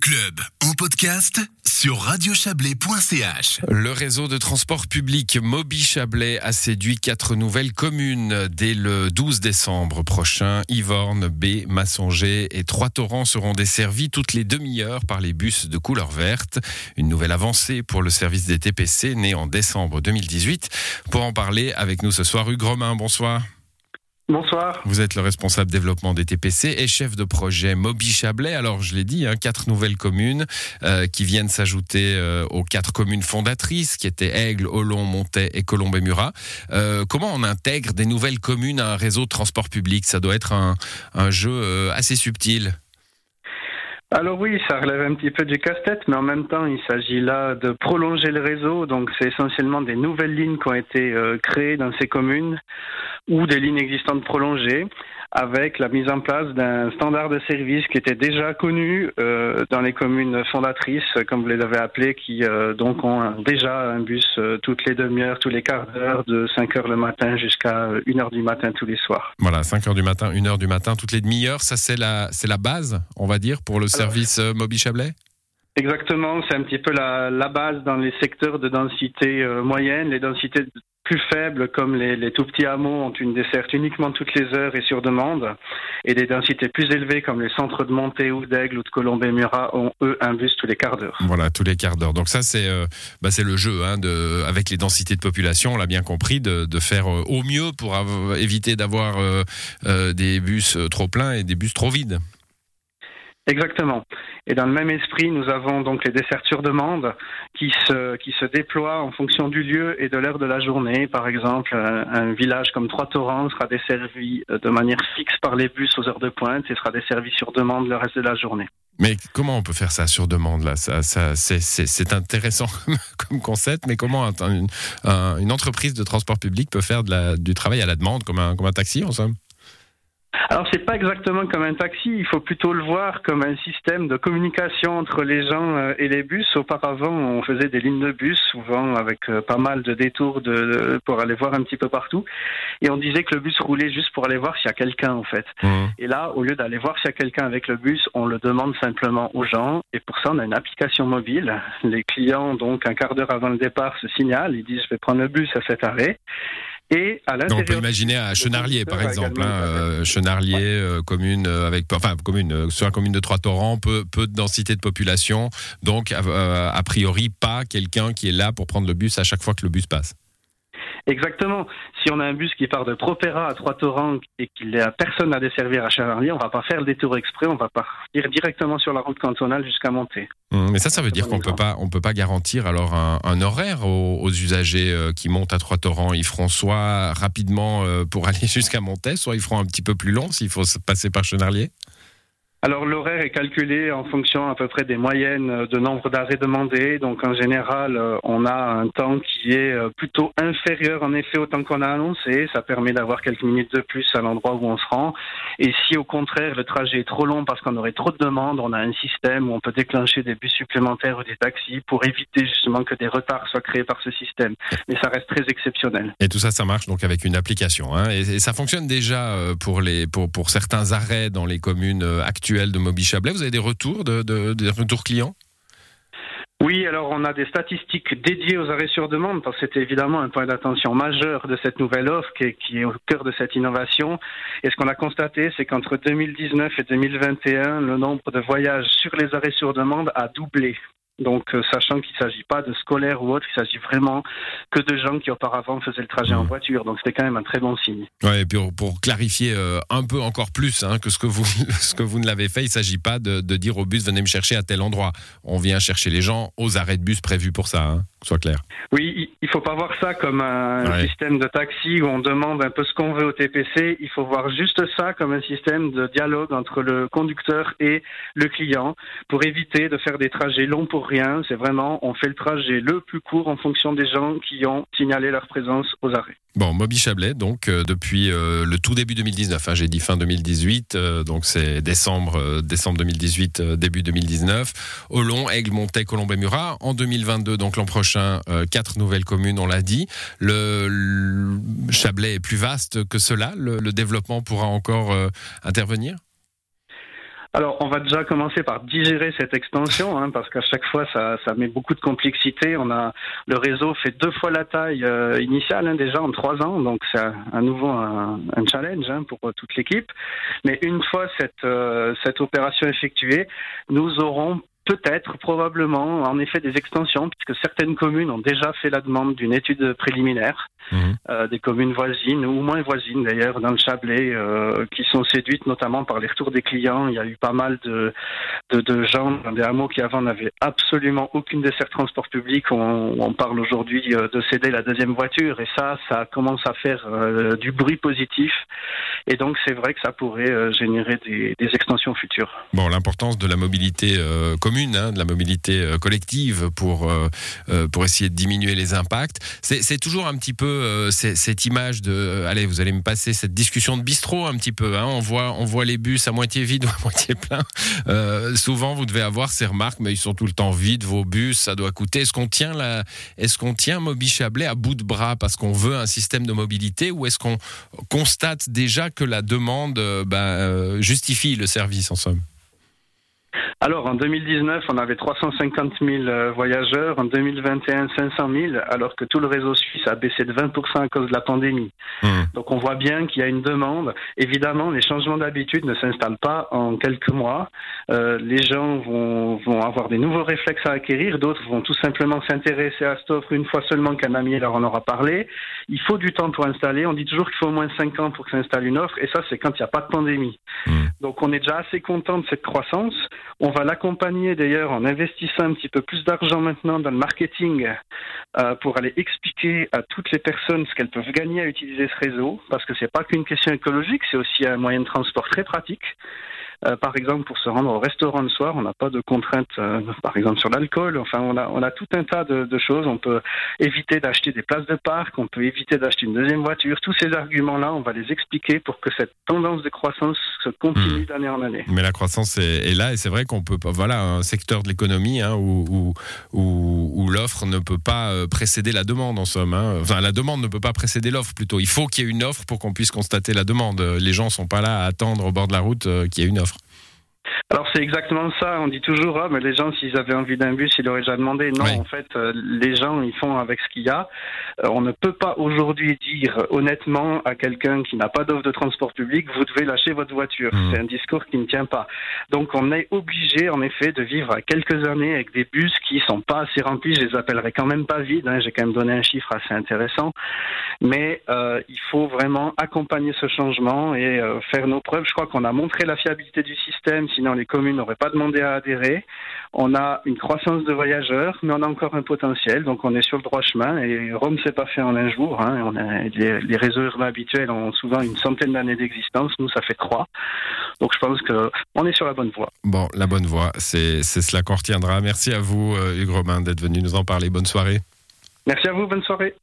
Club en podcast sur radiochablais.ch. Le réseau de transport public Moby Chablais a séduit quatre nouvelles communes dès le 12 décembre prochain. Yvorne, B, Massonger et Trois-Torrents seront desservis toutes les demi-heures par les bus de couleur verte. Une nouvelle avancée pour le service des TPC né en décembre 2018. Pour en parler avec nous ce soir, Hugues Romain, bonsoir. Bonsoir. Vous êtes le responsable développement des TPC et chef de projet Moby Chablais. Alors, je l'ai dit, hein, quatre nouvelles communes euh, qui viennent s'ajouter euh, aux quatre communes fondatrices qui étaient Aigle, Olon, Montet et Colombey-Murat. Euh, comment on intègre des nouvelles communes à un réseau de transport public? Ça doit être un, un jeu assez subtil. Alors oui, ça relève un petit peu du casse-tête, mais en même temps, il s'agit là de prolonger le réseau. Donc c'est essentiellement des nouvelles lignes qui ont été créées dans ces communes ou des lignes existantes prolongées avec la mise en place d'un standard de service qui était déjà connu euh, dans les communes fondatrices, comme vous les avez appelées, qui euh, donc ont déjà un bus euh, toutes les demi-heures, tous les quarts d'heure, de 5 heures le matin jusqu'à 1 heure du matin tous les soirs. Voilà, 5 heures du matin, 1 heure du matin, toutes les demi-heures, ça c'est la, c'est la base, on va dire, pour le service Moby Chablais? Exactement, c'est un petit peu la, la, base dans les secteurs de densité moyenne, les densités plus faibles, comme les, tout petits hameaux, ont une desserte uniquement toutes les heures et sur demande, et des densités plus élevées, comme les centres de Montée ou d'Aigle ou de Colombey-Murat, ont eux un bus tous les quarts d'heure. Voilà, tous les quarts d'heure. Donc ça, c'est euh, bah, le jeu, hein, avec les densités de population, on l'a bien compris, de, faire euh, au mieux pour éviter d'avoir euh, des bus trop pleins et des bus trop vides. Exactement. Et dans le même esprit, nous avons donc les desserts sur demande qui se, qui se déploient en fonction du lieu et de l'heure de la journée. Par exemple, un, village comme Trois-Torrents sera desservi euh, de manière fixe par les bus aux heures de pointe et sera desservi sur demande le reste de la journée. Mais comment on peut faire ça sur demande là? Ça, C'est intéressant comme concept, mais comment une, entreprise de transport public peut faire de du travail à la demande comme un, comme un taxi en somme? Alors c'est pas exactement comme un taxi, il faut plutôt le voir comme un système de communication entre les gens euh, et les bus. Auparavant, on faisait des lignes de bus, souvent avec euh, pas mal de détours de, pour aller voir un petit peu partout, et on disait que le bus roulait juste pour aller voir s'il y a quelqu'un en fait. Mmh. Et là, au lieu d'aller voir s'il y a quelqu'un avec le bus, on le demande simplement aux gens, et pour ça, on a une application mobile. Les clients, donc un quart d'heure avant le départ, se signalent, ils disent je vais prendre le bus à cet arrêt. Et à on peut imaginer à Chenarlier, par exemple, hein, euh, Chenarlier, euh, commune euh, avec, enfin commune sur la commune de Trois-Torrents, peu, peu de densité de population, donc a priori pas quelqu'un qui est là pour prendre le bus à chaque fois que le bus passe. Exactement. Si on a un bus qui part de Propera à Trois-Torrents et qu'il n'y a personne à desservir à Chenarlier, on va pas faire le détour exprès, on va partir directement sur la route cantonale jusqu'à Monter. Mmh, mais ça, ça veut dire qu'on peut pas, on peut pas garantir alors un, horaire aux, usagers euh, qui montent à Trois-Torrents. Ils feront soit rapidement euh, pour aller jusqu'à Montet, soit ils feront un petit peu plus long s'il faut passer par Chenarlier? Alors l'horaire est calculé en fonction à peu près des moyennes de nombre d'arrêts demandés. Donc en général, euh, on a un temps qui est euh, plutôt inférieur en effet au temps qu'on a annoncé. Ça permet d'avoir quelques minutes de plus à l'endroit où on se rend. Et si au contraire le trajet est trop long parce qu'on aurait trop de demandes, on a un système où on peut déclencher des bus supplémentaires ou des taxis pour éviter justement que des retards soient créés par ce système. Mais ça reste très exceptionnel. Et tout ça, ça marche donc avec une application. Hein. et, ça fonctionne déjà euh, pour, les, pour, pour certains arrêts dans les communes actuelles de Moby Chablais. Vous avez des retours, de, retours clients? Oui, alors on a des statistiques dédiées aux arrêts sur demande, parce que c'était évidemment un point d'attention majeur de cette nouvelle offre qui est, qui est, au cœur de cette innovation. Et ce qu'on a constaté, c'est qu'entre 2019 et 2021, le nombre de voyages sur les arrêts sur demande a doublé. Donc, euh, sachant qu'il ne s'agit pas de scolaires ou autre, il s'agit vraiment que de gens qui auparavant faisaient le trajet en mmh. voiture. Donc, c'était quand même un très bon signe. Ouais, et puis pour, clarifier euh, un peu encore plus hein, que ce que vous ce que vous ne l'avez fait, il ne s'agit pas de, dire au bus venez me chercher à tel endroit. On vient chercher les gens aux arrêts de bus prévus pour ça. Hein, soit clair. Oui, il faut pas voir ça comme un système de taxi où on demande un peu ce qu'on veut au TPC. Il faut voir juste ça comme un système de dialogue entre le conducteur et le client pour éviter de faire des trajets longs pour rien. C'est vraiment, on fait le trajet le plus court en fonction des gens qui ont signalé leur présence aux arrêts. Bon, Moby Chablais, donc euh, depuis euh, le tout début 2019, hein, j'ai dit fin 2018, euh, donc c'est décembre, décembre 2018, début 2019. Olon, Aigle, Montet, Colombey, Murat. En 2022, donc l'an prochain, quatre nouvelles communes, on l'a dit. Le, Chablais est plus vaste que cela. le développement pourra encore intervenir? Alors, on va déjà commencer par digérer cette extension, hein, parce qu'à chaque fois, ça, met beaucoup de complexité. On a le réseau fait deux fois la taille euh, initiale hein, déjà en trois ans, donc c'est à, nouveau un, challenge hein, pour toute l'équipe. Mais une fois euh, cette opération effectuée, nous aurons Peut-être, probablement, en effet, des extensions, puisque certaines communes ont déjà fait la demande d'une étude préliminaire, mhm. euh, des communes voisines ou moins voisines d'ailleurs dans le Chablais, euh, qui sont séduites notamment par les retours des clients. Il y a eu pas mal de, de, de gens dans des hameaux qui avant n'avaient absolument aucune dessert transport public. On, on parle aujourd'hui euh, de céder la deuxième voiture, et ça, ça commence à faire euh, du bruit positif. Et donc, c'est vrai que ça pourrait générer des, des, extensions futures. Bon, l'importance de la mobilité commune Hein, de la mobilité euh, collective pour, euh, euh, pour essayer de diminuer les impacts. C'est toujours un petit peu cette image de, allez, vous allez me passer cette discussion de bistrot un petit peu. Hein, on, voit, on voit les bus à moitié vides ou à moitié pleins. souvent, vous devez avoir ces remarques, mais ils sont tout le temps vides, vos bus, ça doit coûter. Est-ce qu'on tient, la, est qu'on tient Moby Chablais à bout de bras parce qu'on veut un système de mobilité ou est-ce qu'on constate déjà que la demande ben, justifie le service en somme? Alors, en 2019, on avait 350 000 euh, voyageurs. En 2021, 500 000, alors que tout le réseau suisse a baissé de 20% à cause de la pandémie. Mmh. Donc, on voit bien qu'il y a une demande. Évidemment, les changements d'habitude ne s'installent pas en quelques mois. Euh, les gens vont, vont avoir des nouveaux réflexes à acquérir. D'autres vont tout simplement s'intéresser à cette offre une fois seulement qu'un ami leur en aura parlé. Il faut du temps pour installer. On dit toujours qu'il faut au moins 5 ans pour que s'installe une offre. Et ça, c'est quand il n'y a pas de pandémie. Mmh. Donc, on est déjà assez content de cette croissance. On va l'accompagner d'ailleurs en investissant un petit peu plus d'argent maintenant dans le marketing euh, pour aller expliquer à toutes les personnes ce qu'elles peuvent gagner à utiliser ce réseau, parce que c'est pas qu'une question écologique, c'est aussi un moyen de transport très pratique. Euh, par exemple, pour se rendre au restaurant le soir, on n'a pas de contraintes, euh, par exemple sur l'alcool. Enfin, on a, on a tout un tas de, de choses. On peut éviter d'acheter des places de parc, on peut éviter d'acheter une deuxième voiture. Tous ces arguments-là, on va les expliquer pour que cette tendance de croissance se continue hmm. d'année en année. Mais la croissance est, est là et c'est vrai qu'on peut pas. Voilà, un secteur de l'économie hein, où, où, où, l'offre ne peut pas euh, précéder la demande en somme. Hein. Enfin, la demande ne peut pas précéder l'offre plutôt. Il faut qu'il y ait une offre pour qu'on puisse constater la demande. Les gens sont pas là à attendre au bord de la route qu'il y ait une offre. Alors c'est exactement ça. On dit toujours, ah, mais les gens, s'ils avaient envie d'un bus, ils l'auraient déjà demandé. Non, en fait, euh, les gens, ils font avec ce qu'il y a. Euh, on ne peut pas aujourd'hui dire honnêtement à quelqu'un qui n'a pas d'offre de transport public, vous devez lâcher votre voiture. Mmh. C'est un discours qui ne tient pas. Donc on est obligé, en effet, de vivre à quelques années avec des bus qui sont pas assez remplis. Je les appellerai quand même pas vides. Hein. J'ai quand même donné un chiffre assez intéressant. Mais euh, il faut vraiment accompagner ce changement et faire nos preuves. Je crois qu'on a montré la fiabilité du système. Sinon, les communes n'auraient pas demandé à adhérer. On a une croissance de voyageurs, mais on a encore un potentiel, donc on est sur le droit chemin. Et Rome s'est pas fait en un jour. Hein. On a, les, réseaux urbains habituels ont souvent une centaine d'années d'existence. Nous, ça fait trois. Donc je pense qu'on est sur la bonne voie. Bon, la bonne voie, c'est cela qu'on retiendra. Merci à vous, euh, Hugues Romain, d'être venu nous en parler. Bonne soirée. Merci à vous, bonne soirée.